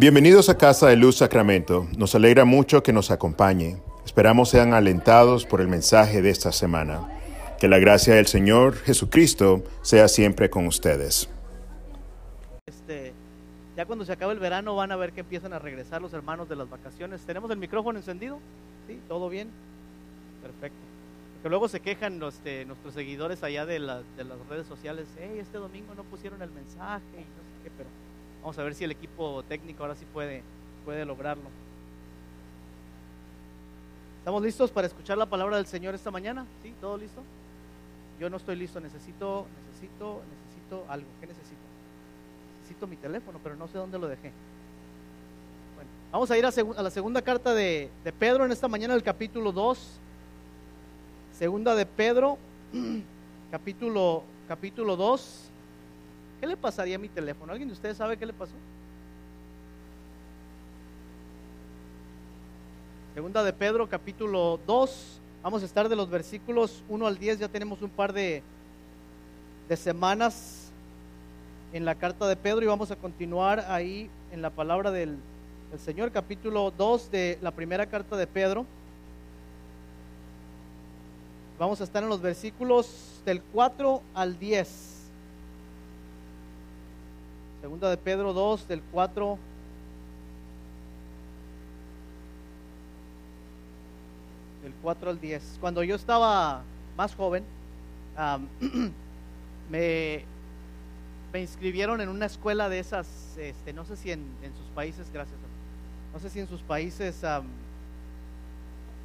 Bienvenidos a Casa de Luz Sacramento. Nos alegra mucho que nos acompañe. Esperamos sean alentados por el mensaje de esta semana. Que la gracia del Señor Jesucristo sea siempre con ustedes. Este, ya cuando se acabe el verano van a ver que empiezan a regresar los hermanos de las vacaciones. ¿Tenemos el micrófono encendido? ¿Sí? ¿Todo bien? Perfecto. Porque luego se quejan los, este, nuestros seguidores allá de, la- de las redes sociales. Hey, este domingo no pusieron el mensaje y no sé qué, pero vamos a ver si el equipo técnico ahora sí puede, puede lograrlo. ¿Estamos listos para escuchar la palabra del Señor esta mañana? ¿Sí? ¿Todo listo? Yo no estoy listo, necesito, necesito, necesito algo. ¿Qué necesito? Necesito mi teléfono, pero no sé dónde lo dejé. Bueno, vamos a ir a, segu- a la segunda carta de, de Pedro en esta mañana, el capítulo 2. Segunda de Pedro, capítulo, capítulo 2. ¿Qué le pasaría a mi teléfono? ¿Alguien de ustedes sabe qué le pasó? Segunda de Pedro, capítulo 2. Vamos a estar de los versículos 1 al 10. Ya tenemos un par de, de semanas en la carta de Pedro y vamos a continuar ahí en la palabra del, del Señor, capítulo 2 de la primera carta de Pedro. Vamos a estar en los versículos del 4 al 10. Segunda de Pedro 2, del 4 del 4 al 10. Cuando yo estaba más joven, me, inscribieron en una escuela de esas, este, no sé si en, sus países, gracias, no sé si en sus países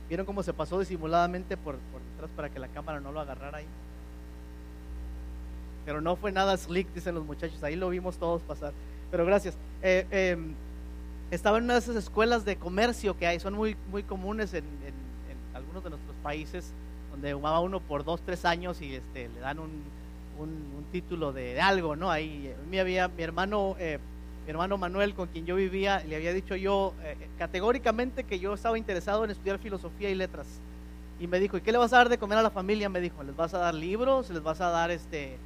vieron cómo se pasó disimuladamente por, por detrás para que la cámara no lo agarrara ahí. Pero no fue nada slick, dicen los muchachos, ahí lo vimos todos pasar. Pero gracias. Eh, em, estaba en una de esas escuelas de comercio que hay, son muy, muy comunes en, algunos de nuestros países, donde va uno por dos, tres años y este, le dan un, un- título de, algo, ¿no? Ahí eh, mi, había, mi hermano, eh, mi hermano Manuel, con quien yo vivía, le había dicho yo eh, categóricamente que yo estaba interesado en estudiar filosofía y letras. Y me dijo, ¿y qué le vas a dar de comer a la familia? Me dijo, ¿les vas a dar libros? ¿Les vas a dar este, eh,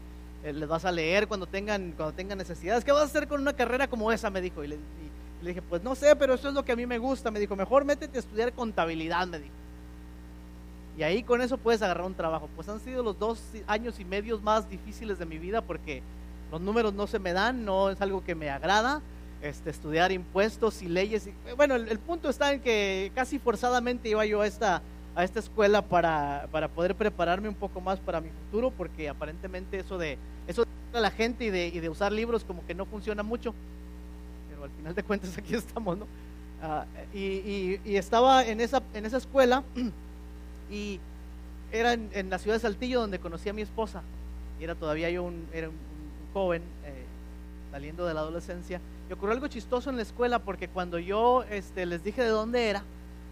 les vas a leer cuando tengan, cuando tengan necesidades? ¿Qué vas a hacer con una carrera como esa? Me dijo. Y le, y le dije, pues no sé, pero eso es lo que a mí me gusta. Me dijo, mejor métete a estudiar contabilidad, me dijo. Y ahí con eso puedes agarrar un trabajo. Pues han sido los dos años y medios más difíciles de mi vida porque los números no se me dan, no es algo que me agrada. Este, estudiar impuestos y leyes. y- bueno, el, el punto está en que casi forzadamente iba yo a esta, a esta escuela para, para poder prepararme un poco más para mi futuro, porque aparentemente eso de eso de la gente y de, y de usar libros como que no funciona mucho. Pero al final de cuentas aquí estamos, ¿no? Ah, y, y- estaba en esa, en esa escuela y era en, la ciudad de Saltillo donde conocí a mi esposa. Y era todavía yo un joven eh, saliendo de la adolescencia. Y ocurrió algo chistoso en la escuela porque cuando yo este, les dije de dónde era,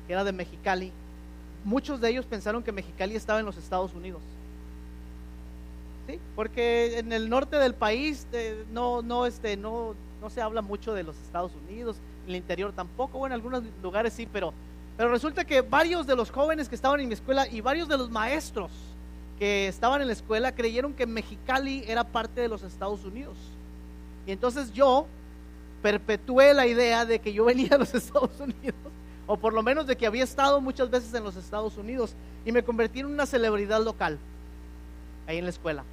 que era de Mexicali, muchos de ellos pensaron que Mexicali estaba en los Estados Unidos. ¿Sí? Porque en el norte del país eh, no, no, este, no, no se habla mucho de los Estados Unidos, en el interior tampoco, bueno, en algunos lugares sí, pero, pero resulta que varios de los jóvenes que estaban en mi escuela y varios de los maestros que estaban en la escuela creyeron que Mexicali era parte de los Estados Unidos. Y entonces yo perpetué la idea de que yo venía a los Estados Unidos, o por lo menos de que había estado muchas veces en los Estados Unidos, y me convertí en una celebridad local ahí en la escuela.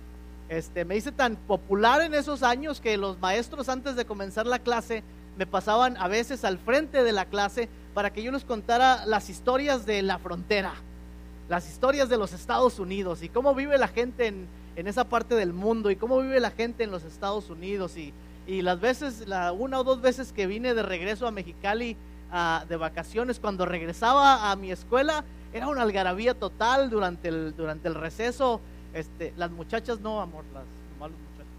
Este, me hice tan popular en esos años que los maestros antes de comenzar la clase me pasaban a veces al frente de la clase para que yo les contara las historias de la frontera, las historias de los Estados Unidos y cómo vive la gente en, en esa parte del mundo y cómo vive la gente en los Estados Unidos y, y las veces, la una o dos veces que vine de regreso a Mexicali de vacaciones, cuando regresaba a mi escuela, era una algarabía total durante el, durante el receso. Este, las muchachas no, amor, las nomás los muchachos.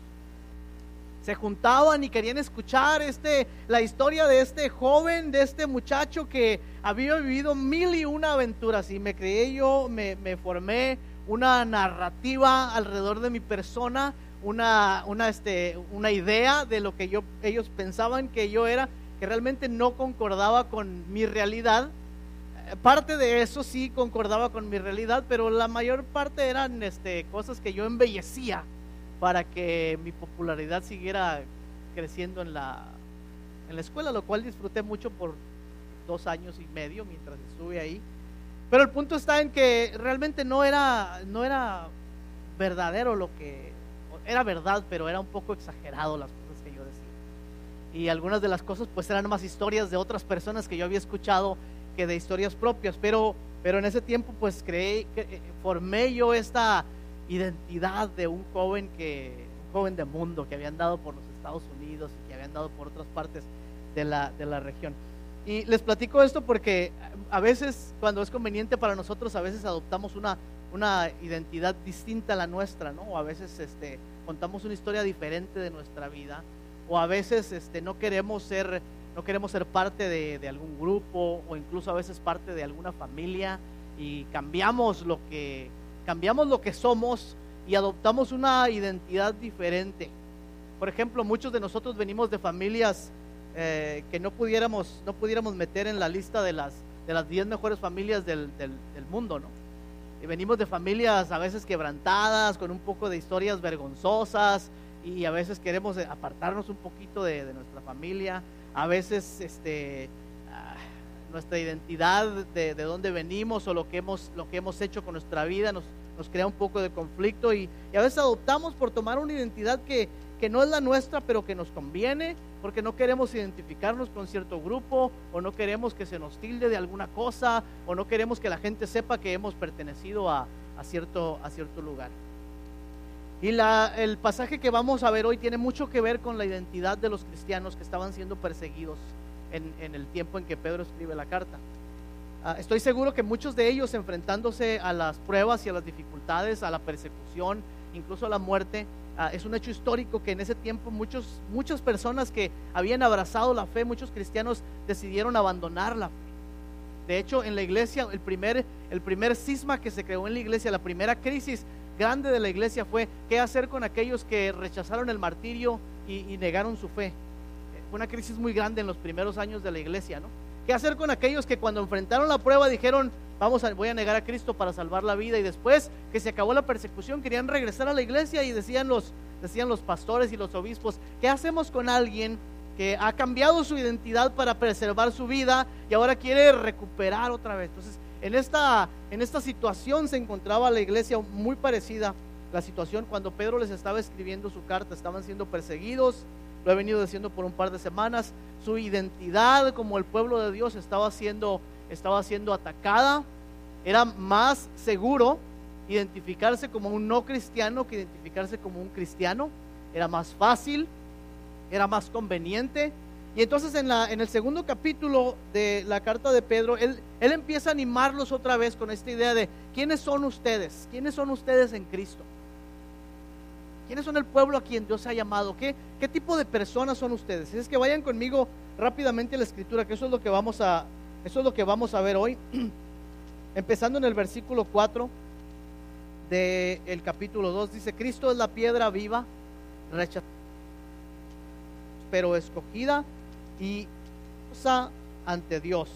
Se juntaban y querían escuchar este, la historia de este joven, de este muchacho que había vivido mil y una aventuras. Y me creé yo, me, me formé una narrativa alrededor de mi persona, una, una, este, una idea de lo que yo, ellos pensaban que yo era, que realmente no concordaba con mi realidad. Eh, Parte de eso sí concordaba con mi realidad, pero la mayor parte eran este, cosas que yo embellecía para que mi popularidad siguiera creciendo en la, en la escuela, lo cual disfruté mucho por dos años y medio mientras estuve ahí. Pero el punto está en que realmente no era, no era verdadero lo que, era verdad, pero era un poco exagerado las cosas. Y algunas de las cosas pues eran más historias de otras personas que yo había escuchado que de historias propias, pero, pero en ese tiempo pues creé, eh, formé yo esta identidad de un joven que, un joven de mundo que había andado por los Estados Unidos y que había andado por otras partes de la, de la región. Y les platico esto porque a veces, cuando es conveniente para nosotros, a veces adoptamos una, una identidad distinta a la nuestra, ¿no? O a veces este, contamos una historia diferente de nuestra vida, o a veces este, no queremos ser, no queremos ser parte de, de algún grupo, o incluso a veces parte de alguna familia, y cambiamos lo que, cambiamos lo que somos y adoptamos una identidad diferente. Por ejemplo, muchos de nosotros venimos de familias eh, que no pudiéramos, no pudiéramos meter en la lista de las, de las 10 mejores familias del, del, del mundo, ¿no? Y venimos de familias a veces quebrantadas, con un poco de historias vergonzosas, y a veces queremos apartarnos un poquito de, de nuestra familia, a veces este, ah, nuestra identidad de, de, dónde venimos o lo que hemos, lo que hemos hecho con nuestra vida nos, nos crea un poco de conflicto y, y, a veces adoptamos por tomar una identidad que, que no es la nuestra, pero que nos conviene, porque no queremos identificarnos con cierto grupo, o no queremos que se nos tilde de alguna cosa, o no queremos que la gente sepa que hemos pertenecido a, a cierto, a cierto lugar. Y la, el pasaje que vamos a ver hoy tiene mucho que ver con la identidad de los cristianos que estaban siendo perseguidos en, en el tiempo en que Pedro escribe la carta. Uh, estoy seguro que muchos de ellos enfrentándose a las pruebas y a las dificultades, a la persecución, incluso a la muerte, Uh, es un hecho histórico que en ese tiempo muchos, muchas personas que habían abrazado la fe, muchos cristianos decidieron abandonar la fe. De hecho, en la iglesia, el primer, el primer cisma que se creó en la iglesia, la primera crisis grande de la iglesia fue qué hacer con aquellos que rechazaron el martirio y, negaron su fe. Fue una crisis muy grande en los primeros años de la iglesia, ¿no? ¿Qué hacer con aquellos que cuando enfrentaron la prueba dijeron, vamos a, voy a negar a Cristo para salvar la vida y después que se acabó la persecución querían regresar a la iglesia y decían los, decían los pastores y los obispos, ¿qué hacemos con alguien que ha cambiado su identidad para preservar su vida y ahora quiere recuperar otra vez? Entonces, en esta, en esta situación se encontraba la iglesia muy parecida la situación cuando Pedro les estaba escribiendo su carta, estaban siendo perseguidos, lo he venido diciendo por un par de semanas, su identidad como el pueblo de Dios estaba siendo, estaba siendo atacada, era más seguro identificarse como un no cristiano que identificarse como un cristiano, era más fácil, era más conveniente. Y entonces en, el segundo capítulo de la carta de Pedro, él, él empieza a animarlos otra vez con esta idea de quiénes son ustedes, quiénes son ustedes en Cristo. ¿Quiénes son el pueblo a quien Dios ha llamado? ¿Qué, qué tipo de personas son ustedes? Es que vayan conmigo rápidamente a la escritura, que eso es lo que vamos a, eso es lo que vamos a ver hoy. Empezando en el versículo 4 del capítulo 2, dice, Cristo es la piedra viva, rechazada, pero escogida y ante Dios.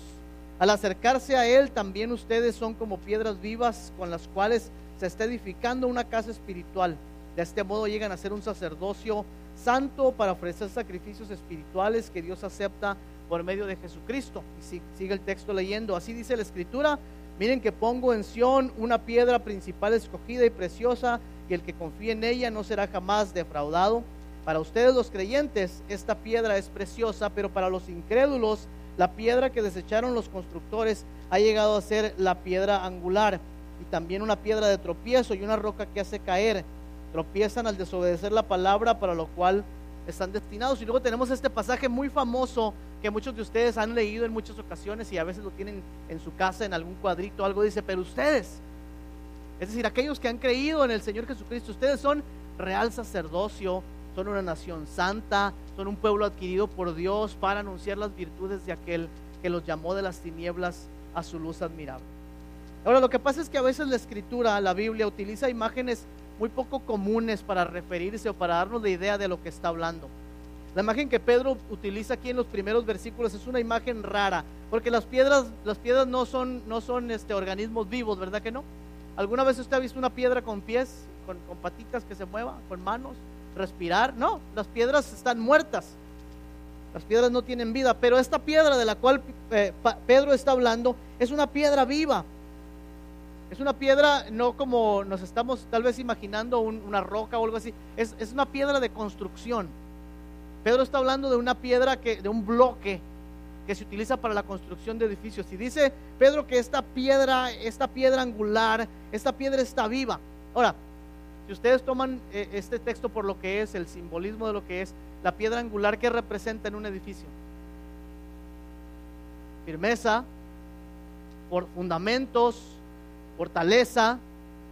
Al acercarse a Él, también ustedes son como piedras vivas con las cuales se está edificando una casa espiritual. De este modo llegan a ser un sacerdocio santo para ofrecer sacrificios espirituales que Dios acepta por medio de Jesucristo. Y sigue el texto leyendo, así dice la escritura, miren que pongo en Sión una piedra principal escogida y preciosa, y el que confíe en ella no será jamás defraudado. Para ustedes los creyentes esta piedra es preciosa, pero para los incrédulos la piedra que desecharon los constructores ha llegado a ser la piedra angular y también una piedra de tropiezo y una roca que hace caer tropiezan al desobedecer la palabra para lo cual están destinados. Y luego tenemos este pasaje muy famoso que muchos de ustedes han leído en muchas ocasiones y a veces lo tienen en su casa en algún cuadrito, algo dice, pero ustedes, es decir, aquellos que han creído en el Señor Jesucristo, ustedes son real sacerdocio, son una nación santa, son un pueblo adquirido por Dios para anunciar las virtudes de aquel que los llamó de las tinieblas a su luz admirable. Ahora, lo que pasa es que a veces la escritura, la Biblia, utiliza imágenes muy poco comunes para referirse o para darnos la idea de lo que está hablando. La imagen que Pedro utiliza aquí en los primeros versículos es una imagen rara, porque las piedras, las piedras no son, no son este, organismos vivos, ¿verdad que no? ¿Alguna vez usted ha visto una piedra con pies, con, con patitas que se muevan, con manos, respirar? No, las piedras están muertas. Las piedras no tienen vida, pero esta piedra de la cual eh, Pedro está hablando es una piedra viva. Es una piedra no como nos estamos tal vez imaginando una roca o algo así. Es, es, una piedra de construcción. Pedro está hablando de una piedra que, de un bloque que se utiliza para la construcción de edificios. Y dice Pedro que esta piedra, esta piedra angular, esta piedra está viva. Ahora, si ustedes toman eh, este texto por lo que es, el simbolismo de lo que es, la piedra angular que representa en un edificio. Firmeza, por fundamentos, fortaleza,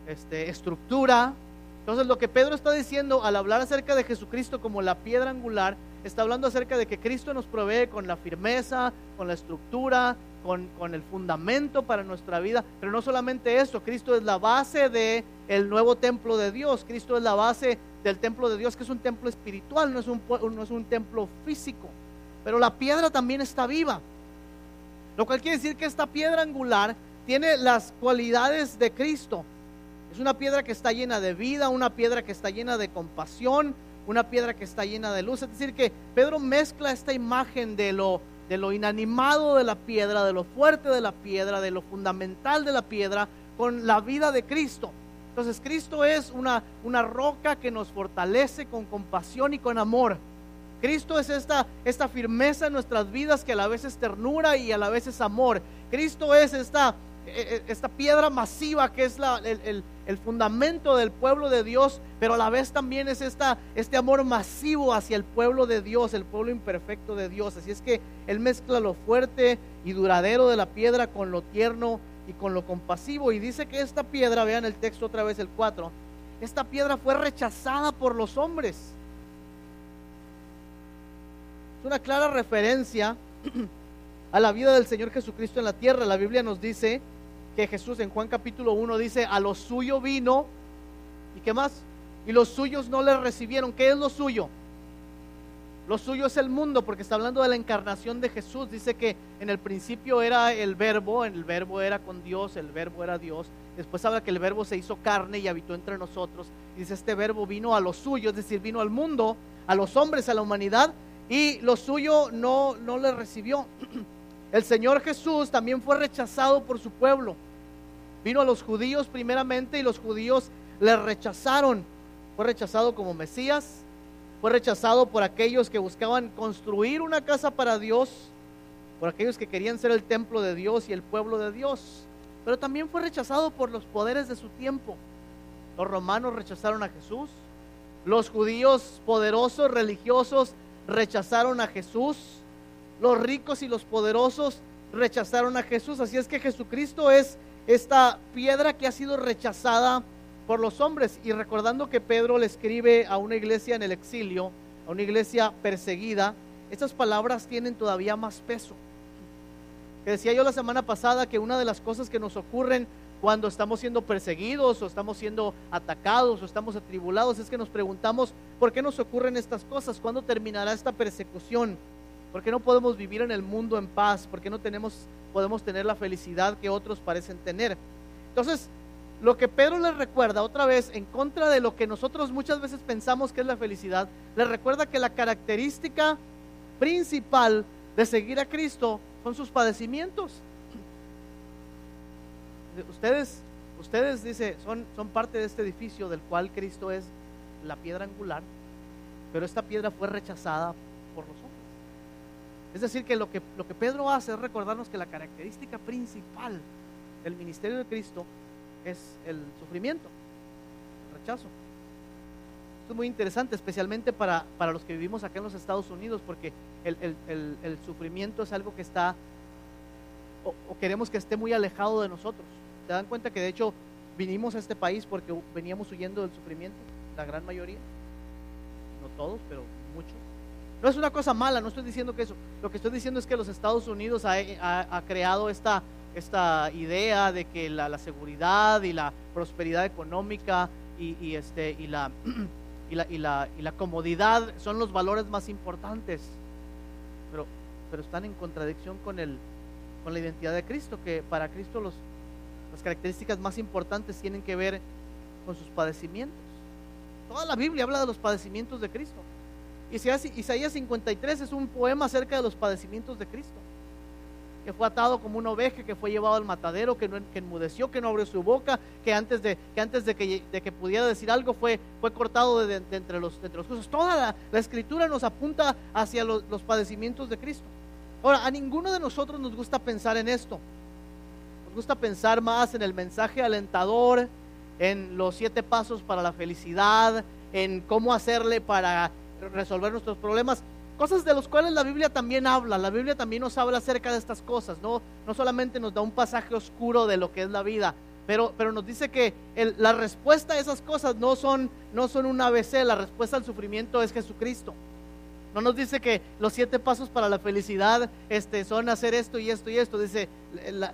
este, estructura. Entonces lo que Pedro está diciendo al hablar acerca de Jesucristo como la piedra angular está hablando acerca de que Cristo nos provee con la firmeza, con la estructura, con, con, el fundamento para nuestra vida. Pero no solamente eso, Cristo es la base del el nuevo templo de Dios. Cristo es la base del templo de Dios, que es un templo espiritual, no es un, no es un templo físico. Pero la piedra también está viva. Lo cual quiere decir que esta piedra angular tiene las cualidades de Cristo. Es una piedra que está llena de vida, una piedra que está llena de compasión, una piedra que está llena de luz. Es decir, que Pedro mezcla esta imagen de lo, de lo inanimado de la piedra, de lo fuerte de la piedra, de lo fundamental de la piedra, con la vida de Cristo. Entonces Cristo es una, una roca que nos fortalece con compasión y con amor. Cristo es esta, esta firmeza en nuestras vidas que a la vez es ternura y a la vez es amor. Cristo es esta, e, e, esta piedra masiva que es la, el, el, fundamento del pueblo de Dios, pero a la vez también es esta, este amor masivo hacia el pueblo de Dios, el pueblo imperfecto de Dios. Así es que Él mezcla lo fuerte y duradero de la piedra con lo tierno y con lo compasivo. Y dice que esta piedra, vean el texto otra vez, el 4, esta piedra fue rechazada por los hombres. Es una clara referencia a la vida del Señor Jesucristo en la tierra. La Biblia nos dice que Jesús en Juan capítulo 1 dice, a lo suyo vino, ¿y qué más? Y los suyos no le recibieron. ¿Qué es lo suyo? Lo suyo es el mundo, porque está hablando de la encarnación de Jesús. Dice que en el principio era el verbo, el verbo era con Dios, el verbo era Dios. Después habla que el verbo se hizo carne y habitó entre nosotros. Dice, este verbo vino a lo suyo, es decir, vino al mundo, a los hombres, a la humanidad, y lo suyo no, no le recibió. El Señor Jesús también fue rechazado por su pueblo. Vino a los judíos primeramente y los judíos le rechazaron. Fue rechazado como Mesías, fue rechazado por aquellos que buscaban construir una casa para Dios, por aquellos que querían ser el templo de Dios y el pueblo de Dios. Pero también fue rechazado por los poderes de su tiempo. Los romanos rechazaron a Jesús, los judíos poderosos, religiosos, rechazaron a Jesús, los ricos y los poderosos rechazaron a Jesús. Así es que Jesucristo es esta piedra que ha sido rechazada por los hombres. Y recordando que Pedro le escribe a una iglesia en el exilio, a una iglesia perseguida, estas palabras tienen todavía más peso. Que decía yo la semana pasada que una de las cosas que nos ocurren cuando estamos siendo perseguidos o estamos siendo atacados o estamos atribulados es que nos preguntamos por qué nos ocurren estas cosas, cuándo terminará esta persecución, por qué no podemos vivir en el mundo en paz, por qué no tenemos podemos tener la felicidad que otros parecen tener. Entonces, lo que Pedro les recuerda otra vez, en contra de lo que nosotros muchas veces pensamos que es la felicidad, les recuerda que la característica principal de seguir a Cristo son sus padecimientos. Ustedes, ustedes dice, son, son parte de este edificio del cual Cristo es la piedra angular, pero esta piedra fue rechazada por los. Es decir, que lo, que lo que Pedro hace es recordarnos que la característica principal del ministerio de Cristo es el sufrimiento, el rechazo. Esto es muy interesante, especialmente para, para los que vivimos acá en los Estados Unidos, porque el, sufrimiento es algo que está, o, queremos que esté muy alejado de nosotros. ¿Se dan cuenta que de hecho vinimos a este país porque veníamos huyendo del sufrimiento? La gran mayoría, no todos, pero. No es una cosa mala, no estoy diciendo que eso. Lo que estoy diciendo es que los Estados Unidos ha, creado esta, esta idea de que la, seguridad y la prosperidad económica y, este, y, la, y, la, y, la, y la comodidad son los valores más importantes. Pero, pero están en contradicción con, el, con la identidad de Cristo, que para Cristo los, las características más importantes tienen que ver con sus padecimientos. Toda la Biblia habla de los padecimientos de Cristo. Isaías 53 es un poema acerca de los padecimientos de Cristo que fue atado como una oveja, que fue llevado al matadero, que, no, enmudeció, que no abrió su boca, que antes de que, antes de que, de que pudiera decir algo fue, fue cortado de, entre, los, entre los Toda la, escritura nos apunta hacia los padecimientos de Cristo. Ahora, a ninguno de nosotros nos gusta pensar en esto. Nos gusta pensar más en el mensaje alentador, en los siete pasos para la felicidad, en cómo hacerle para resolver nuestros problemas cosas de las cuales la Biblia también habla. La Biblia también nos habla acerca de estas cosas, no, no solamente nos da un pasaje oscuro de lo que es la vida, pero, pero nos dice que la respuesta a esas cosas no son, no son un ABC, la respuesta al sufrimiento es Jesucristo. No nos dice que los siete pasos para la felicidad este, son hacer esto y esto y esto. Dice,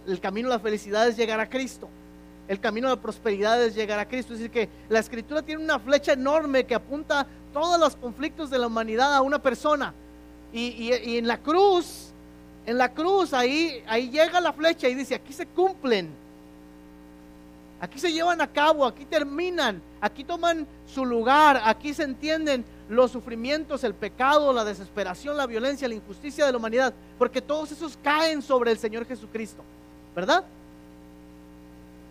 el camino a la felicidad es llegar a Cristo. El camino a la prosperidad es llegar a Cristo. Es decir, que la escritura tiene una flecha enorme que apunta todos los conflictos de la humanidad a una persona. Y, en la cruz, en la cruz, ahí, ahí llega la flecha y dice, aquí se cumplen. Aquí se llevan a cabo, aquí terminan, aquí toman su lugar, aquí se entienden los sufrimientos, el pecado, la desesperación, la violencia, la injusticia de la humanidad, porque todos esos caen sobre el Señor Jesucristo, ¿verdad?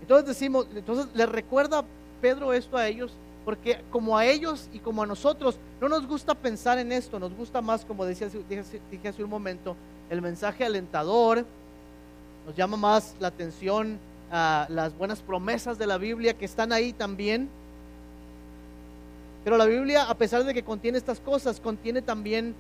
Entonces decimos, entonces le recuerda Pedro esto a ellos, porque como a ellos y como a nosotros no nos gusta pensar en esto, nos gusta más, como decía, hace un momento, el mensaje alentador, nos llama más la atención a las buenas promesas de la Biblia que están ahí también. Pero la Biblia, a pesar de que contiene estas cosas, contiene también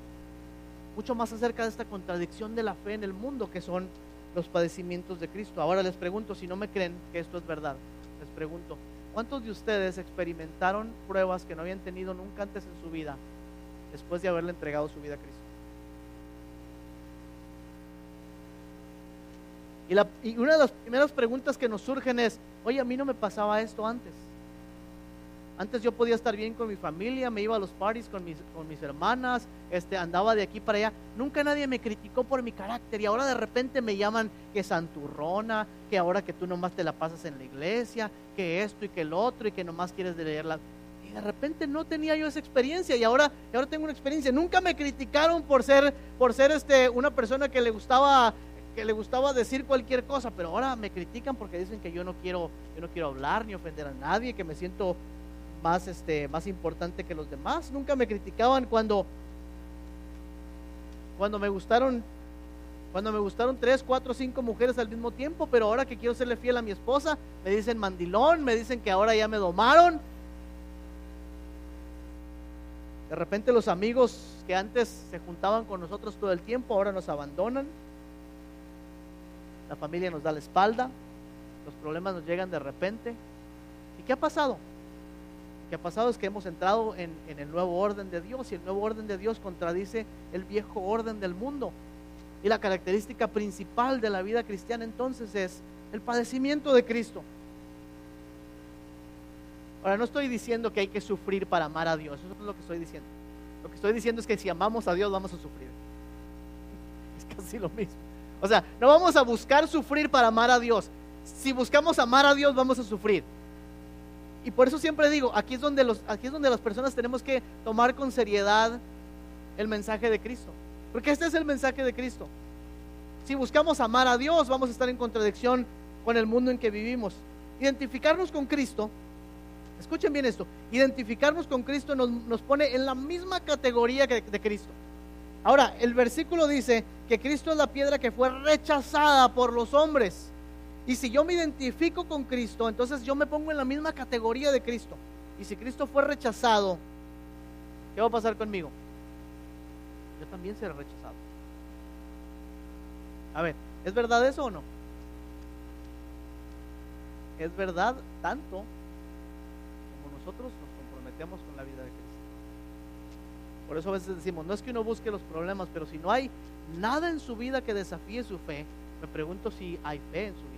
mucho más acerca de esta contradicción de la fe en el mundo que son los padecimientos de Cristo. Ahora les pregunto, si no me creen que esto es verdad, les pregunto, ¿cuántos de ustedes experimentaron pruebas que no habían tenido nunca antes en su vida después de haberle entregado su vida a Cristo? Y, una de las primeras preguntas que nos surgen es, oye, a mí no me pasaba esto antes. Antes yo podía estar bien con mi familia, me iba a los parties con mis, con mis hermanas, este, andaba de aquí para allá. Nunca nadie me criticó por mi carácter y ahora de repente me llaman que santurrona, que ahora que tú nomás te la pasas en la iglesia, que esto y que el otro y que nomás quieres leerla. Y de repente no tenía yo esa experiencia y ahora, ahora tengo una experiencia. Nunca me criticaron por ser, por ser este, una persona que le gustaba que le gustaba decir cualquier cosa, pero ahora me critican porque dicen que yo no quiero, yo no quiero hablar ni ofender a nadie, que me siento más, este, más importante que los demás. Nunca me criticaban cuando, cuando me gustaron, cuando me gustaron tres, cuatro, cinco mujeres al mismo tiempo, pero ahora que quiero serle fiel a mi esposa, me dicen mandilón, me dicen que ahora ya me domaron. De repente los amigos que antes se juntaban con nosotros todo el tiempo, ahora nos abandonan. La familia nos da la espalda, los problemas nos llegan de repente. ¿Y qué ha pasado? Que ha pasado es que hemos entrado en, el nuevo orden de Dios y el nuevo orden de Dios contradice el viejo orden del mundo. Y la característica principal de la vida cristiana entonces es el padecimiento de Cristo. Ahora, no estoy diciendo que hay que sufrir para amar a Dios, eso es lo que estoy diciendo. Lo que estoy diciendo es que si amamos a Dios vamos a sufrir. Es casi lo mismo. O sea, no vamos a buscar sufrir para amar a Dios. Si buscamos amar a Dios vamos a sufrir. Y por eso siempre digo, aquí es donde los, aquí es donde las personas tenemos que tomar con seriedad el mensaje de Cristo. Porque este es el mensaje de Cristo. Si buscamos amar a Dios, vamos a estar en contradicción con el mundo en que vivimos. Identificarnos con Cristo, escuchen bien esto, identificarnos con Cristo nos, nos pone en la misma categoría que de Cristo. Ahora, el versículo dice que Cristo es la piedra que fue rechazada por los hombres. Y si yo me identifico con Cristo, entonces yo me pongo en la misma categoría de Cristo. Y si Cristo fue rechazado, ¿qué va a pasar conmigo? Yo también seré rechazado. A ver, ¿es verdad eso o no? Es verdad tanto como nosotros nos comprometemos con la vida de Cristo. Por eso a veces decimos, no es que uno busque los problemas, pero si no hay nada en su vida que desafíe su fe, me pregunto si hay fe en su vida.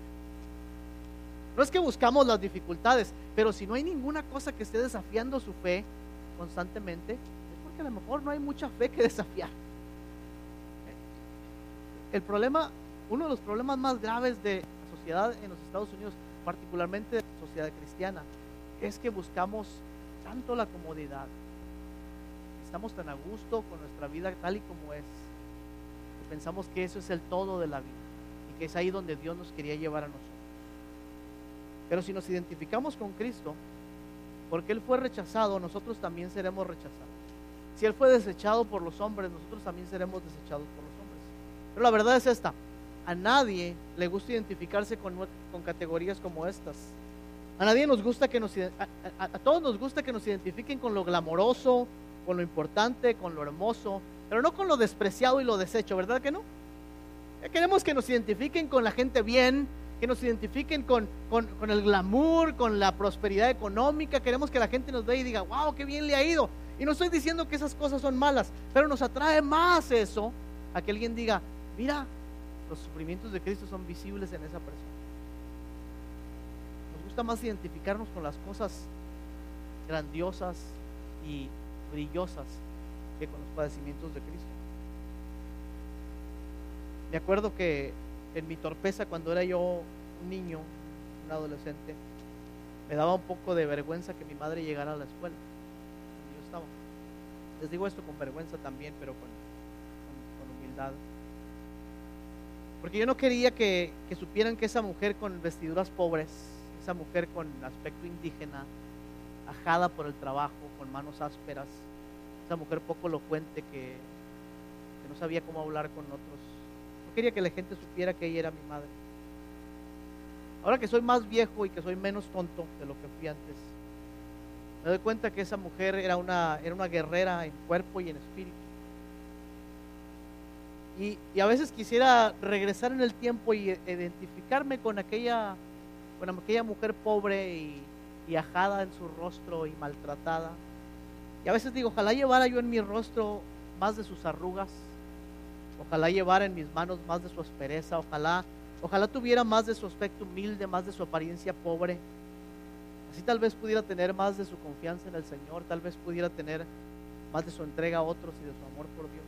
No es que buscamos las dificultades, pero si no hay ninguna cosa que esté desafiando su fe constantemente, es porque a lo mejor no hay mucha fe que desafiar. El problema, uno de los problemas más graves de la sociedad en los Estados Unidos, particularmente de la sociedad cristiana, es que buscamos tanto la comodidad, estamos tan a gusto con nuestra vida tal y como es, pensamos que eso es el todo de la vida y que es ahí donde Dios nos quería llevar a nosotros. Pero si nos identificamos con Cristo, porque Él fue rechazado, nosotros también seremos rechazados. Si Él fue desechado por los hombres, nosotros también seremos desechados por los hombres. Pero la verdad es esta, a nadie le gusta identificarse con, con categorías como estas. A nadie nos gusta que nos a, todos nos gusta que nos identifiquen con lo glamoroso, con lo importante, con lo hermoso, pero no con lo despreciado y lo desecho, ¿verdad que no? Queremos que nos identifiquen con la gente bien, que nos identifiquen con, con, con, el glamour, con la prosperidad económica. Queremos que la gente nos vea y diga, wow, qué bien le ha ido. Y no estoy diciendo que esas cosas son malas, pero nos atrae más eso a que alguien diga, mira, los sufrimientos de Cristo son visibles en esa persona. Nos gusta más identificarnos con las cosas grandiosas y brillosas que con los padecimientos de Cristo. Me acuerdo que en mi torpeza cuando era yo niño, un adolescente, me daba un poco de vergüenza que mi madre llegara a la escuela yo estaba. Les digo esto con vergüenza también, pero con, con, humildad. Porque yo no quería que, que supieran que esa mujer con vestiduras pobres, esa mujer con aspecto indígena, ajada por el trabajo, con manos ásperas, esa mujer poco elocuente que, que no sabía cómo hablar con otros, quería que la gente supiera que ella era mi madre. Ahora que soy más viejo y que soy menos tonto de lo que fui antes, me doy cuenta que esa mujer era una, era una guerrera en cuerpo y en espíritu. Y, a veces quisiera regresar en el tiempo y identificarme con aquella, con aquella mujer pobre y, y ajada en su rostro y maltratada. Y a veces digo, ojalá llevara yo en mi rostro más de sus arrugas, Ojalá llevara en mis manos más de su aspereza, ojalá, ojalá tuviera más de su aspecto humilde, más de su apariencia pobre. Así tal vez pudiera tener más de su confianza en el Señor, tal vez pudiera tener más de su entrega a otros y de su amor por Dios.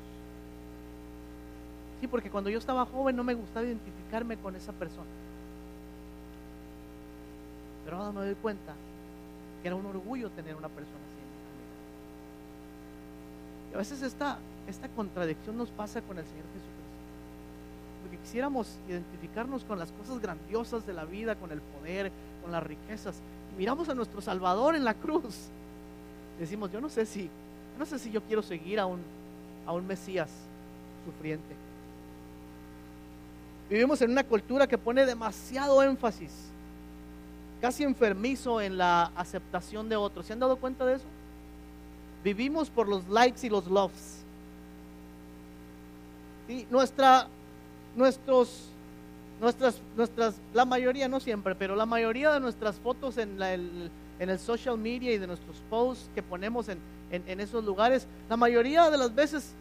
Sí, porque cuando yo estaba joven no me gustaba identificarme con esa persona. Pero ahora me doy cuenta que era un orgullo tener una persona así Y a veces está esta contradicción nos pasa con el Señor Jesucristo. Porque quisiéramos identificarnos con las cosas grandiosas de la vida, con el poder, con las riquezas. Y miramos a nuestro Salvador en la cruz. decimos, yo no sé si, no sé si yo quiero seguir a un, a un Mesías sufriente. Vivimos en una cultura que pone demasiado énfasis, casi enfermizo en la aceptación de otros. ¿Se han dado cuenta de eso? Vivimos por los likes y los loves. Nuestra, nuestros, nuestras, nuestras, la mayoría, no siempre, pero la mayoría de nuestras fotos en, el, en el social media y de nuestros posts que ponemos en, en, esos lugares, la mayoría de las veces,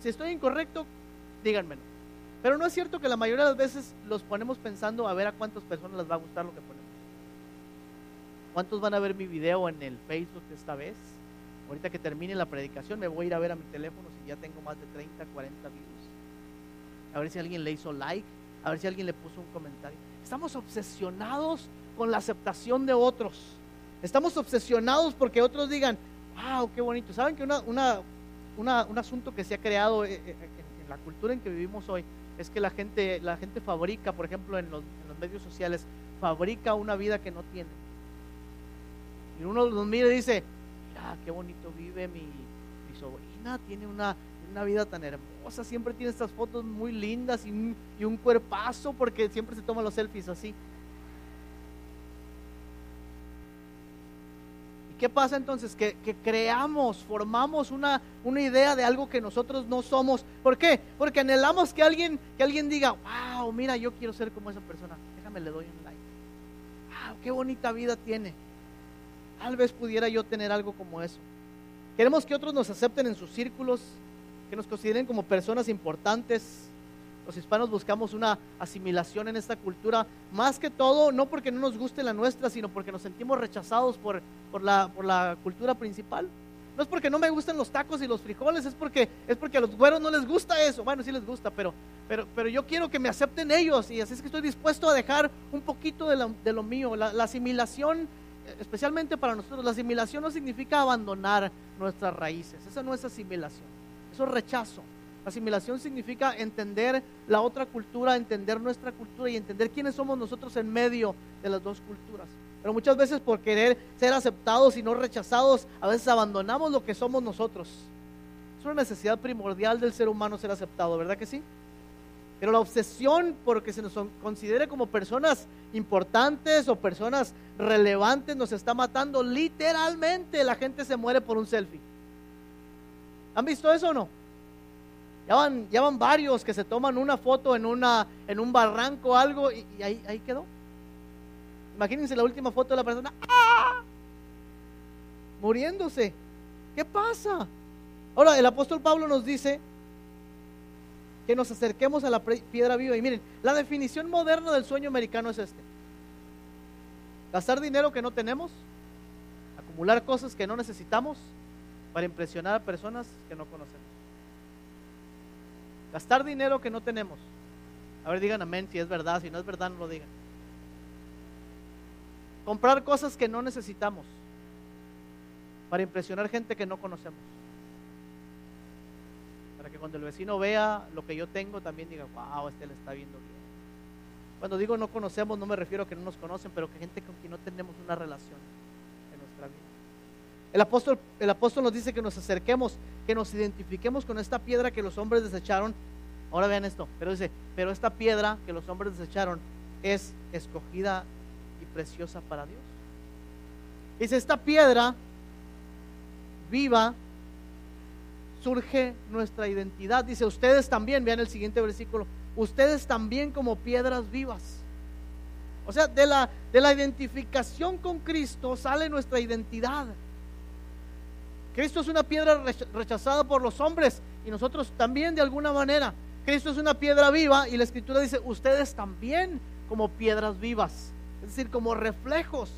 si estoy incorrecto, díganmelo. Pero no es cierto que la mayoría de las veces los ponemos pensando a ver a cuántas personas les va a gustar lo que ponemos. ¿Cuántos van a ver mi video en el Facebook esta vez? Ahorita que termine la predicación me voy a ir a ver a mi teléfono si ya tengo más de 30, 40 views a ver si alguien le hizo like, a ver si alguien le puso un comentario. Estamos obsesionados con la aceptación de otros. Estamos obsesionados porque otros digan, wow, qué bonito. ¿Saben que una, una, un asunto que se ha creado eh, eh, en, la cultura en que vivimos hoy es que la gente, la gente fabrica, por ejemplo, en los, medios sociales, fabrica una vida que no tiene. Y uno los mira y dice, mira, qué bonito vive mi, mi sobrina, tiene una, una vida tan hermosa, siempre tiene estas fotos muy lindas y y un cuerpazo porque siempre se toma los selfies así. ¿Y qué pasa entonces? Que, creamos, formamos una, una idea de algo que nosotros no somos. ¿Por qué? Porque anhelamos que alguien, que alguien diga, wow, mira, yo quiero ser como esa persona. Déjame, le doy un like. Wow, qué bonita vida tiene. Tal vez pudiera yo tener algo como eso. Queremos que otros nos acepten en sus círculos, que nos consideren como personas importantes. Los hispanos buscamos una asimilación en esta cultura, más que todo, no porque no nos guste la nuestra, sino porque nos sentimos rechazados por, por, la, por la cultura principal. No es porque no me gusten los tacos y los frijoles, es porque, es porque a los güeros no les gusta eso. Bueno, sí les gusta, pero, pero, pero yo quiero que me acepten ellos y así es que estoy dispuesto a dejar un poquito de, lo mío. La, la asimilación especialmente para nosotros, la asimilación no significa abandonar nuestras raíces. Esa no es asimilación. Eso es rechazo. Asimilación significa entender la otra cultura, entender nuestra cultura y entender quiénes somos nosotros en medio de las dos culturas. Pero muchas veces por querer ser aceptados y no rechazados, a veces abandonamos lo que somos nosotros. Es una necesidad primordial del ser humano ser aceptado, ¿verdad que sí? Pero la obsesión por que se nos considere como personas importantes o personas relevantes nos está matando. Literalmente la gente se muere por un selfie. ¿Han visto eso o no? Ya van, ya van varios que se toman una foto en, una, en un barranco o algo y, ahí, ahí quedó. Imagínense la última foto de la persona. ¡ah! Muriéndose. ¿Qué pasa? Ahora, el apóstol Pablo nos dice que nos acerquemos a la piedra viva. Y miren, la definición moderna del sueño americano es este. Gastar dinero que no tenemos, acumular cosas que no necesitamos para impresionar a personas que no conocemos. Gastar dinero que no tenemos. A ver, digan amén si es verdad, si no es verdad no lo digan. Comprar cosas que no necesitamos para impresionar gente que no conocemos que cuando el vecino vea lo que yo tengo también diga, wow, este le está viendo bien. Cuando digo no conocemos, no me refiero a que no nos conocen, pero que gente con quien no tenemos una relación en nuestra vida. El apóstol, el apóstol nos dice que nos acerquemos, que nos identifiquemos con esta piedra que los hombres desecharon. Ahora vean esto, pero dice, pero esta piedra que los hombres desecharon es escogida y preciosa para Dios. Dice, esta piedra viva surge nuestra identidad. Dice, ustedes también, vean el siguiente versículo, ustedes también como piedras vivas. O sea, de la, de la identificación con Cristo sale nuestra identidad. Cristo es una piedra rechazada por los hombres y nosotros también de alguna manera. Cristo es una piedra viva y la escritura dice, ustedes también como piedras vivas. Es decir, como reflejos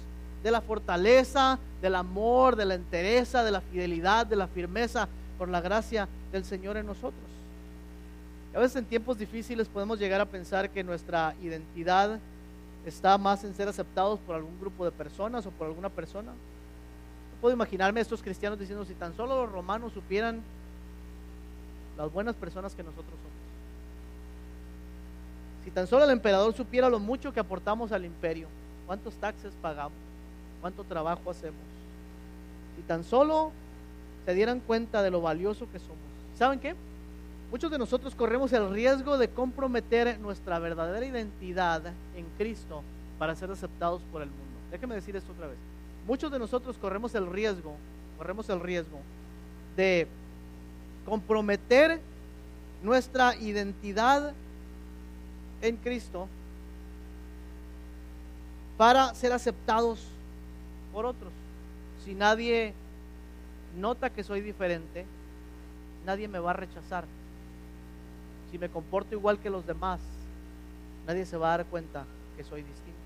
de la fortaleza, del amor, de la entereza, de la fidelidad, de la firmeza por la gracia del Señor en nosotros. A veces en tiempos difíciles podemos llegar a pensar que nuestra identidad está más en ser aceptados por algún grupo de personas o por alguna persona. No puedo imaginarme a estos cristianos diciendo, si tan solo los romanos supieran las buenas personas que nosotros somos. Si tan solo el emperador supiera lo mucho que aportamos al imperio, cuántos taxes pagamos, cuánto trabajo hacemos. Si tan solo se dieran cuenta de lo valioso que somos. ¿Saben qué? Muchos de nosotros corremos el riesgo de comprometer nuestra verdadera identidad en Cristo para ser aceptados por el mundo. Déjenme decir esto otra vez. Muchos de nosotros corremos el riesgo, corremos el riesgo de comprometer nuestra identidad en Cristo para ser aceptados por otros. Si nadie nota que soy diferente, nadie me va a rechazar. Si me comporto igual que los demás, nadie se va a dar cuenta que soy distinto.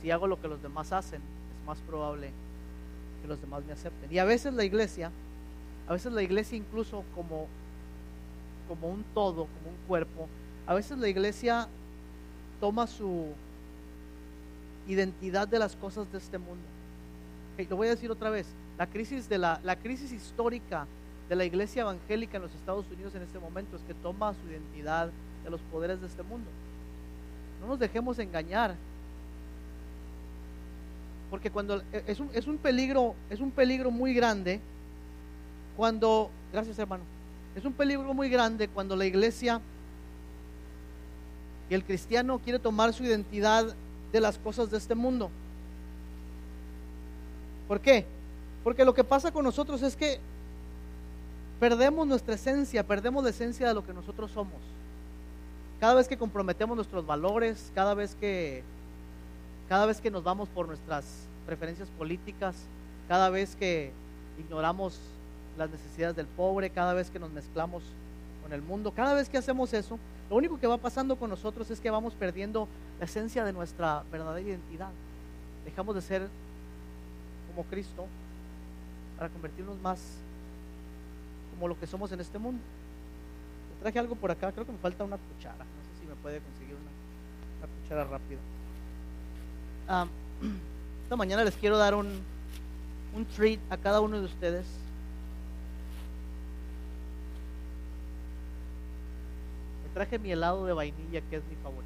Si hago lo que los demás hacen, es más probable que los demás me acepten. Y a veces la iglesia, a veces la iglesia incluso como, como un todo, como un cuerpo, a veces la iglesia toma su identidad de las cosas de este mundo. lo voy a decir otra vez. La crisis, de la, la crisis histórica de la iglesia evangélica en los Estados Unidos en este momento es que toma su identidad de los poderes de este mundo. No nos dejemos engañar. Porque cuando e, es un, es un peligro, es un peligro muy grande cuando, gracias hermano, es un peligro muy grande cuando la iglesia y el cristiano quiere tomar su identidad de las cosas de este mundo. ¿Por qué? Porque lo que pasa con nosotros es que perdemos nuestra esencia, perdemos la esencia de lo que nosotros somos. Cada vez que comprometemos nuestros valores, cada vez que cada vez que nos vamos por nuestras preferencias políticas, cada vez que ignoramos las necesidades del pobre, cada vez que nos mezclamos con el mundo, cada vez que hacemos eso, lo único que va pasando con nosotros es que vamos perdiendo la esencia de nuestra verdadera identidad. Dejamos de ser como Cristo para convertirnos más como lo que somos en este mundo. traje algo por acá, creo que me falta una cuchara. No sé si me puede conseguir una, cuchara rápida. Esta mañana les quiero dar un, un treat a cada uno de ustedes. Me traje mi helado de vainilla, que es mi favorito.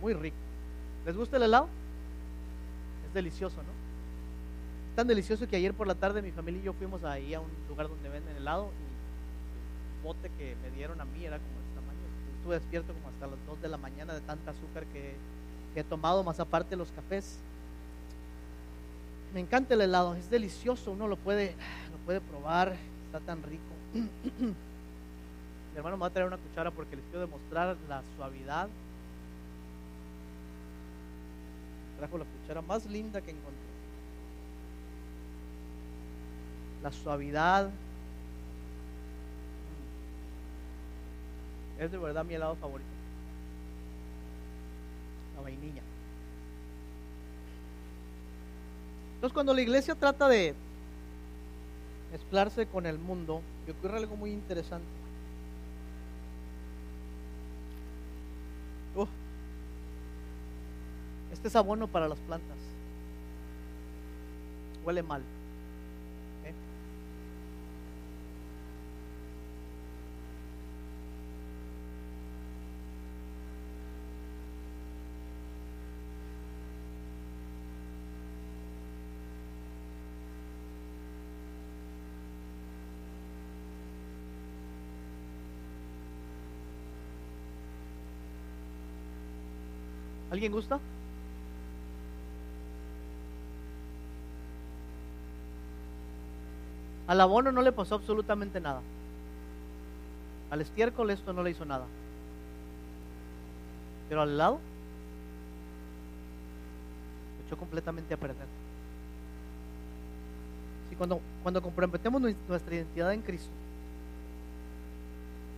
Muy rico. ¿Les gusta el helado? Es delicioso, ¿no? Tan delicioso que ayer por la tarde mi familia y yo fuimos ahí a un lugar donde venden helado y el bote que me dieron a mí era como de este tamaño. Estuve despierto como hasta las 2 de la mañana de tanta azúcar que, he tomado, más aparte los cafés. Me encanta el helado, es delicioso, uno lo puede, lo puede probar, está tan rico. Mi hermano me va a traer una cuchara porque les quiero demostrar la suavidad. Trajo la cuchara más linda que encontré. La suavidad. Es de verdad mi helado favorito. La vainilla. Entonces cuando la iglesia trata de mezclarse con el mundo, y ocurre algo muy interesante. Uh, este es abono para las plantas. Huele mal. ¿Alguien gusta? Al abono no le pasó absolutamente nada. Al estiércol esto no le hizo nada. Pero al helado lo echó completamente a perder. Si cuando, cuando comprometemos nuestra identidad en Cristo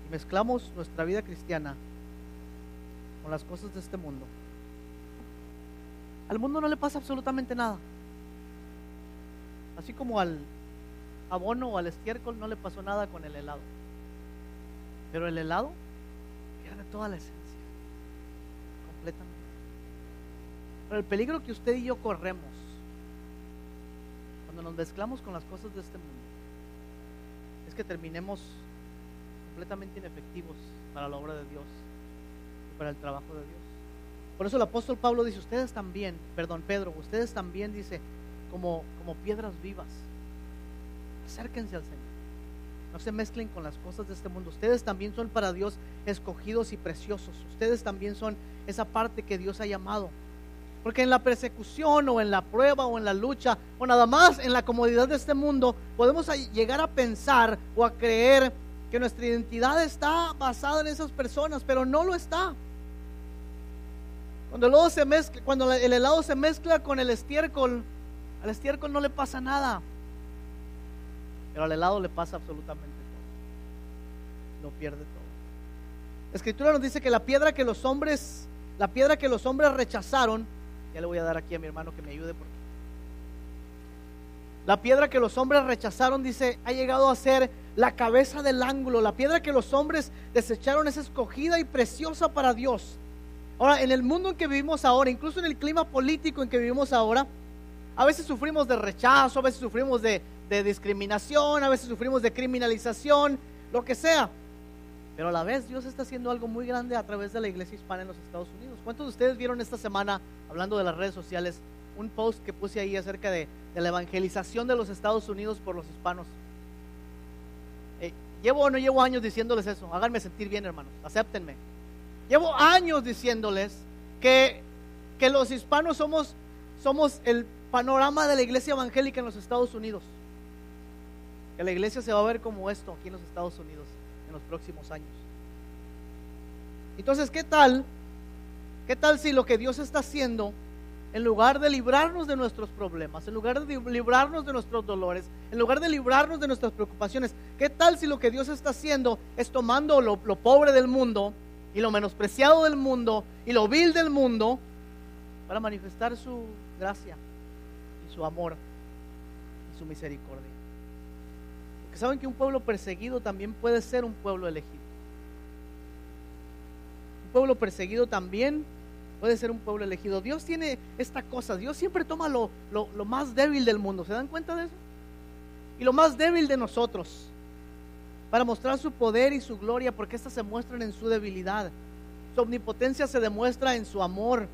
y mezclamos nuestra vida cristiana con las cosas de este mundo, al mundo no le pasa absolutamente nada. Así como al abono o al estiércol no le pasó nada con el helado. Pero el helado pierde toda la esencia. Completamente. Pero el peligro que usted y yo corremos cuando nos mezclamos con las cosas de este mundo es que terminemos completamente inefectivos para la obra de Dios y para el trabajo de Dios. Por eso el apóstol Pablo dice, ustedes también, perdón, Pedro, ustedes también dice, como, como piedras vivas, acérquense al Señor. No se mezclen con las cosas de este mundo. Ustedes también son para Dios escogidos y preciosos. Ustedes también son esa parte que Dios ha llamado. Porque en la persecución o en la prueba o en la lucha o nada más en la comodidad de este mundo podemos llegar a pensar o a creer que nuestra identidad está basada en esas personas, pero no lo está. Cuando el, helado se mezcla, cuando el helado se mezcla con el estiércol, al estiércol no le pasa nada. Pero al helado le pasa absolutamente todo. Lo pierde todo. La escritura nos dice que la piedra que los hombres, la piedra que los hombres rechazaron, ya le voy a dar aquí a mi hermano que me ayude porque la piedra que los hombres rechazaron, dice, ha llegado a ser la cabeza del ángulo. La piedra que los hombres desecharon es escogida y preciosa para Dios. Ahora, en el mundo en que vivimos ahora, incluso en el clima político en que vivimos ahora, a veces sufrimos de rechazo, a veces sufrimos de, discriminación, a veces sufrimos de criminalización, lo que sea. Pero a la vez Dios está haciendo algo muy grande a través de la iglesia hispana en los Estados Unidos. ¿Cuántos de ustedes vieron esta semana, hablando de las redes sociales, un post que puse ahí acerca de, la evangelización de los Estados Unidos por los hispanos? Eh, llevo o no llevo años diciéndoles eso. Háganme sentir bien, hermanos. Acéptenme. Llevo años diciéndoles que, que los hispanos somos, somos el panorama de la iglesia evangélica en los Estados Unidos. Que la iglesia se va a ver como esto aquí en los Estados Unidos en los próximos años. Entonces, ¿qué tal? ¿Qué tal si lo que Dios está haciendo, en lugar de librarnos de nuestros problemas, en lugar de librarnos de nuestros dolores, en lugar de librarnos de nuestras preocupaciones, qué tal si lo que Dios está haciendo es tomando lo, lo pobre del mundo y lo menospreciado del mundo y lo vil del mundo para manifestar su gracia y su amor y su misericordia. Porque saben que un pueblo perseguido también puede ser un pueblo elegido. Un pueblo perseguido también puede ser un pueblo elegido. Dios tiene esta cosa, Dios siempre toma lo, lo, lo más débil del mundo, ¿se dan cuenta de eso? Y lo más débil de nosotros, para mostrar su poder y su gloria, porque éstas se muestran en su debilidad. Su omnipotencia se demuestra en su amor,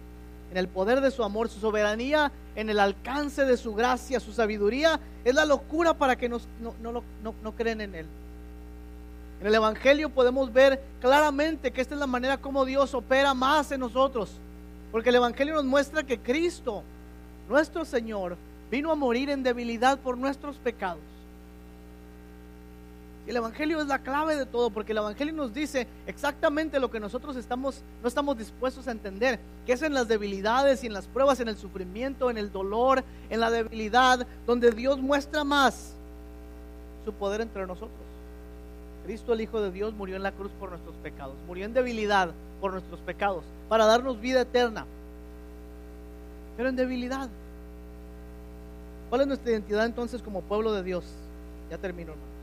en el poder de su amor, su soberanía, en el alcance de su gracia, su sabiduría. Es la locura para que no, no, no, no creen en Él. En el Evangelio podemos ver claramente que esta es la manera como Dios opera más en nosotros. Porque el Evangelio nos muestra que Cristo, nuestro Señor, vino a morir en debilidad por nuestros pecados. El Evangelio es la clave de todo, porque el Evangelio nos dice exactamente lo que nosotros estamos, no estamos dispuestos a entender, que es en las debilidades y en las pruebas, en el sufrimiento, en el dolor, en la debilidad, donde Dios muestra más su poder entre nosotros. Cristo, el Hijo de Dios, murió en la cruz por nuestros pecados, murió en debilidad por nuestros pecados, para darnos vida eterna, pero en debilidad. ¿Cuál es nuestra identidad entonces como pueblo de Dios? Ya termino, hermano.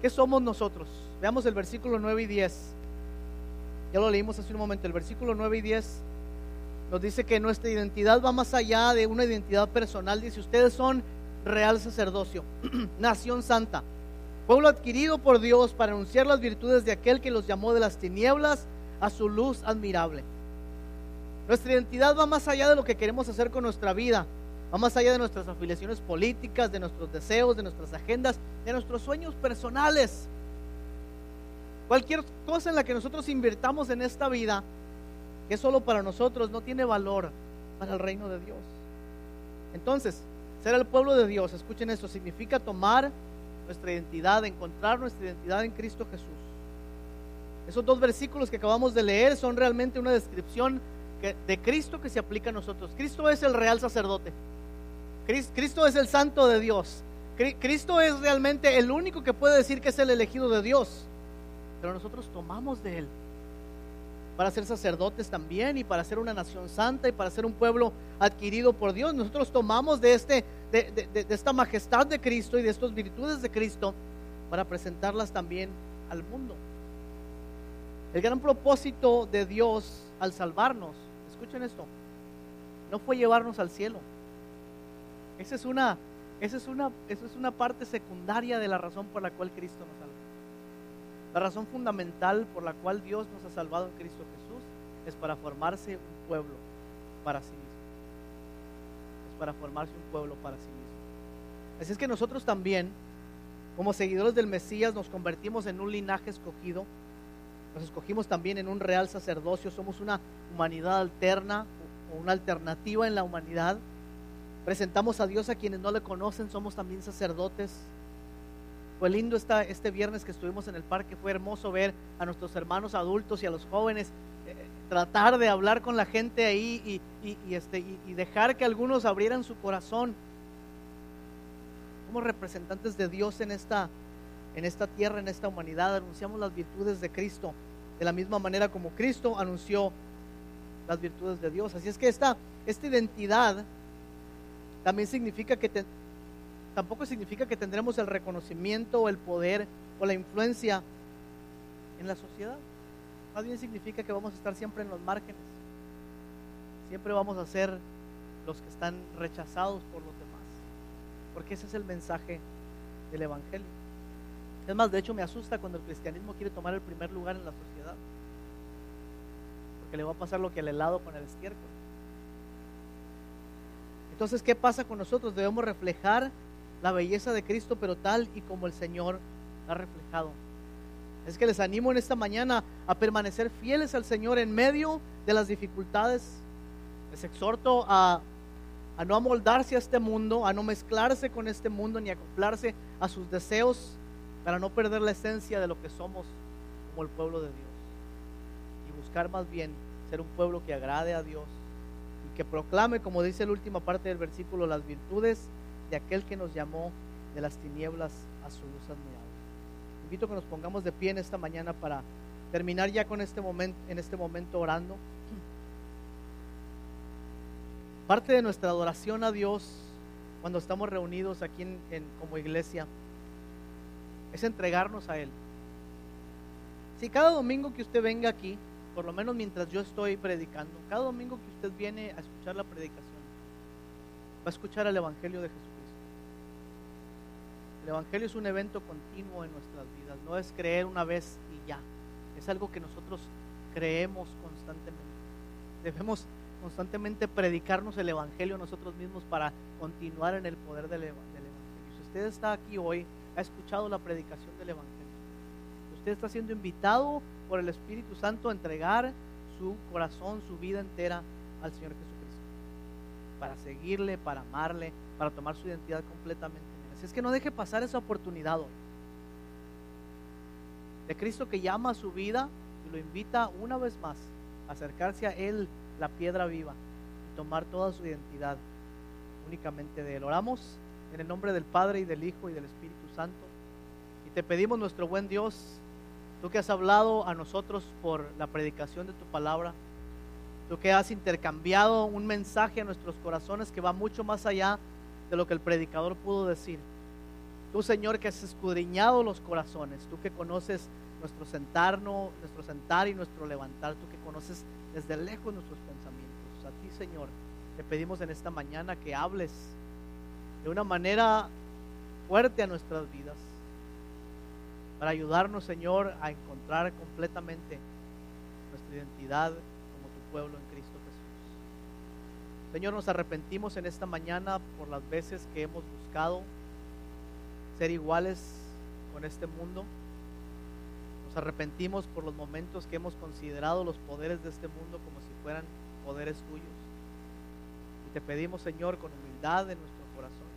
¿Qué somos nosotros? Veamos el versículo 9 y 10. Ya lo leímos hace un momento. El versículo 9 y 10 nos dice que nuestra identidad va más allá de una identidad personal. Dice, ustedes son real sacerdocio, nación santa, pueblo adquirido por Dios para anunciar las virtudes de aquel que los llamó de las tinieblas a su luz admirable. Nuestra identidad va más allá de lo que queremos hacer con nuestra vida. Va más allá de nuestras afiliaciones políticas, de nuestros deseos, de nuestras agendas, de nuestros sueños personales. Cualquier cosa en la que nosotros invirtamos en esta vida, que es solo para nosotros, no tiene valor para el reino de Dios. Entonces, ser el pueblo de Dios, escuchen esto, significa tomar nuestra identidad, encontrar nuestra identidad en Cristo Jesús. Esos dos versículos que acabamos de leer son realmente una descripción de Cristo que se aplica a nosotros. Cristo es el real sacerdote. Cristo es el santo de Dios. Cristo es realmente el único que puede decir que es el elegido de Dios. Pero nosotros tomamos de Él para ser sacerdotes también y para ser una nación santa y para ser un pueblo adquirido por Dios. Nosotros tomamos de, este, de, de esta majestad de Cristo y de estas virtudes de Cristo para presentarlas también al mundo. El gran propósito de Dios al salvarnos, escuchen esto, no fue llevarnos al cielo. Esa es una, esa es una, esa es una parte secundaria de la razón por la cual Cristo nos salvó. La razón fundamental por la cual Dios nos ha salvado en Cristo Jesús es para formarse un pueblo para sí mismo. Es para formarse un pueblo para sí mismo. Así es que nosotros también, como seguidores del Mesías, nos convertimos en un linaje escogido. Nos escogimos también en un real sacerdocio. Somos una humanidad alterna o una alternativa en la humanidad Presentamos a Dios a quienes no le conocen, somos también sacerdotes. Fue lindo esta, este viernes que estuvimos en el parque, fue hermoso ver a nuestros hermanos adultos y a los jóvenes eh, tratar de hablar con la gente ahí y, este, y dejar que algunos abrieran su corazón. Como representantes de Dios en esta, en esta tierra, en esta humanidad, anunciamos las virtudes de Cristo, de la misma manera como Cristo anunció las virtudes de Dios. Así es que esta, esta identidad también significa que tampoco significa que tendremos el reconocimiento o el poder o la influencia en la sociedad. Más bien significa que vamos a estar siempre en los márgenes. Siempre vamos a ser los que están rechazados por los demás. Porque ese es el mensaje del Evangelio. Es más, de hecho me asusta cuando el cristianismo quiere tomar el primer lugar en la sociedad. Porque le va a pasar lo que al helado con el estiércol. Entonces, ¿qué pasa con nosotros? Debemos reflejar la belleza de Cristo, pero tal y como el Señor ha reflejado. Es que les animo en esta mañana a permanecer fieles al Señor en medio de las dificultades. Les exhorto a, a no amoldarse a este mundo, a no mezclarse con este mundo ni acoplarse a sus deseos para no perder la esencia de lo que somos como el pueblo de Dios. Y buscar más bien ser un pueblo que agrade a Dios que proclame, como dice la última parte del versículo, las virtudes de aquel que nos llamó de las tinieblas a su luz admirable. Invito que nos pongamos de pie en esta mañana para terminar ya con este momento, en este momento orando. Parte de nuestra adoración a Dios cuando estamos reunidos aquí en, como iglesia es entregarnos a Él. Si cada domingo que usted venga aquí, por lo menos mientras yo estoy predicando, cada domingo que usted viene a escuchar la predicación, va a escuchar el Evangelio de Jesucristo. El Evangelio es un evento continuo en nuestras vidas, no es creer una vez y ya, es algo que nosotros creemos constantemente. Debemos constantemente predicarnos el Evangelio nosotros mismos para continuar en el poder del, Evangelio. Si usted está aquí hoy, ha escuchado la predicación del Evangelio, está siendo invitado por el Espíritu Santo a entregar su corazón, su vida entera al Señor Jesucristo, para seguirle, para amarle, para tomar su identidad completamente. Así es que no deje pasar esa oportunidad hoy. De Cristo que llama a su vida y lo invita una vez más a acercarse a Él, la piedra viva, y tomar toda su identidad únicamente de Él. Oramos en el nombre del Padre y del Hijo y del Espíritu Santo. Y te pedimos, nuestro buen Dios, tú que has hablado a nosotros por la predicación de tu palabra, tú que has intercambiado un mensaje a nuestros corazones que va mucho más allá de lo que el predicador pudo decir. Tú, Señor, que has escudriñado los corazones, tú que conoces nuestro sentarnos, nuestro sentar y nuestro levantar, tú que conoces desde lejos nuestros pensamientos. A ti, Señor, te pedimos en esta mañana que hables de una manera fuerte a nuestras vidas, para ayudarnos, Señor, a encontrar completamente nuestra identidad como tu pueblo en Cristo Jesús. Señor, nos arrepentimos en esta mañana por las veces que hemos buscado ser iguales con este mundo. Nos arrepentimos por los momentos que hemos considerado los poderes de este mundo como si fueran poderes tuyos. Y te pedimos, Señor, con humildad en nuestro corazón,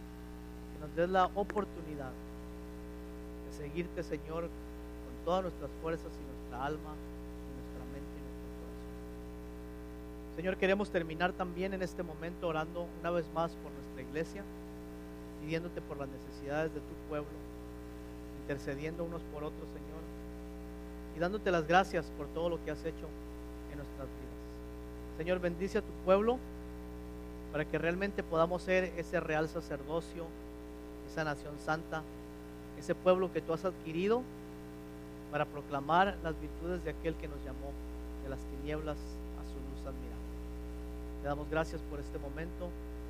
que nos des la oportunidad seguirte, Señor, con todas nuestras fuerzas y nuestra alma, y nuestra mente y nuestro corazón. Señor, queremos terminar también en este momento orando una vez más por nuestra iglesia, pidiéndote por las necesidades de tu pueblo, intercediendo unos por otros, Señor, y dándote las gracias por todo lo que has hecho en nuestras vidas. Señor, bendice a tu pueblo para que realmente podamos ser ese real sacerdocio, esa nación santa, ese pueblo que tú has adquirido para proclamar las virtudes de aquel que nos llamó de las tinieblas a su luz admirable. Te damos gracias por este momento,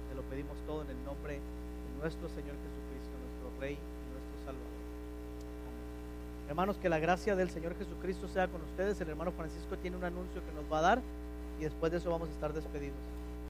te lo pedimos todo en el nombre de nuestro Señor Jesucristo, nuestro Rey y nuestro Salvador. Amén. Hermanos, que la gracia del Señor Jesucristo sea con ustedes. El hermano Francisco tiene un anuncio que nos va a dar y después de eso vamos a estar despedidos.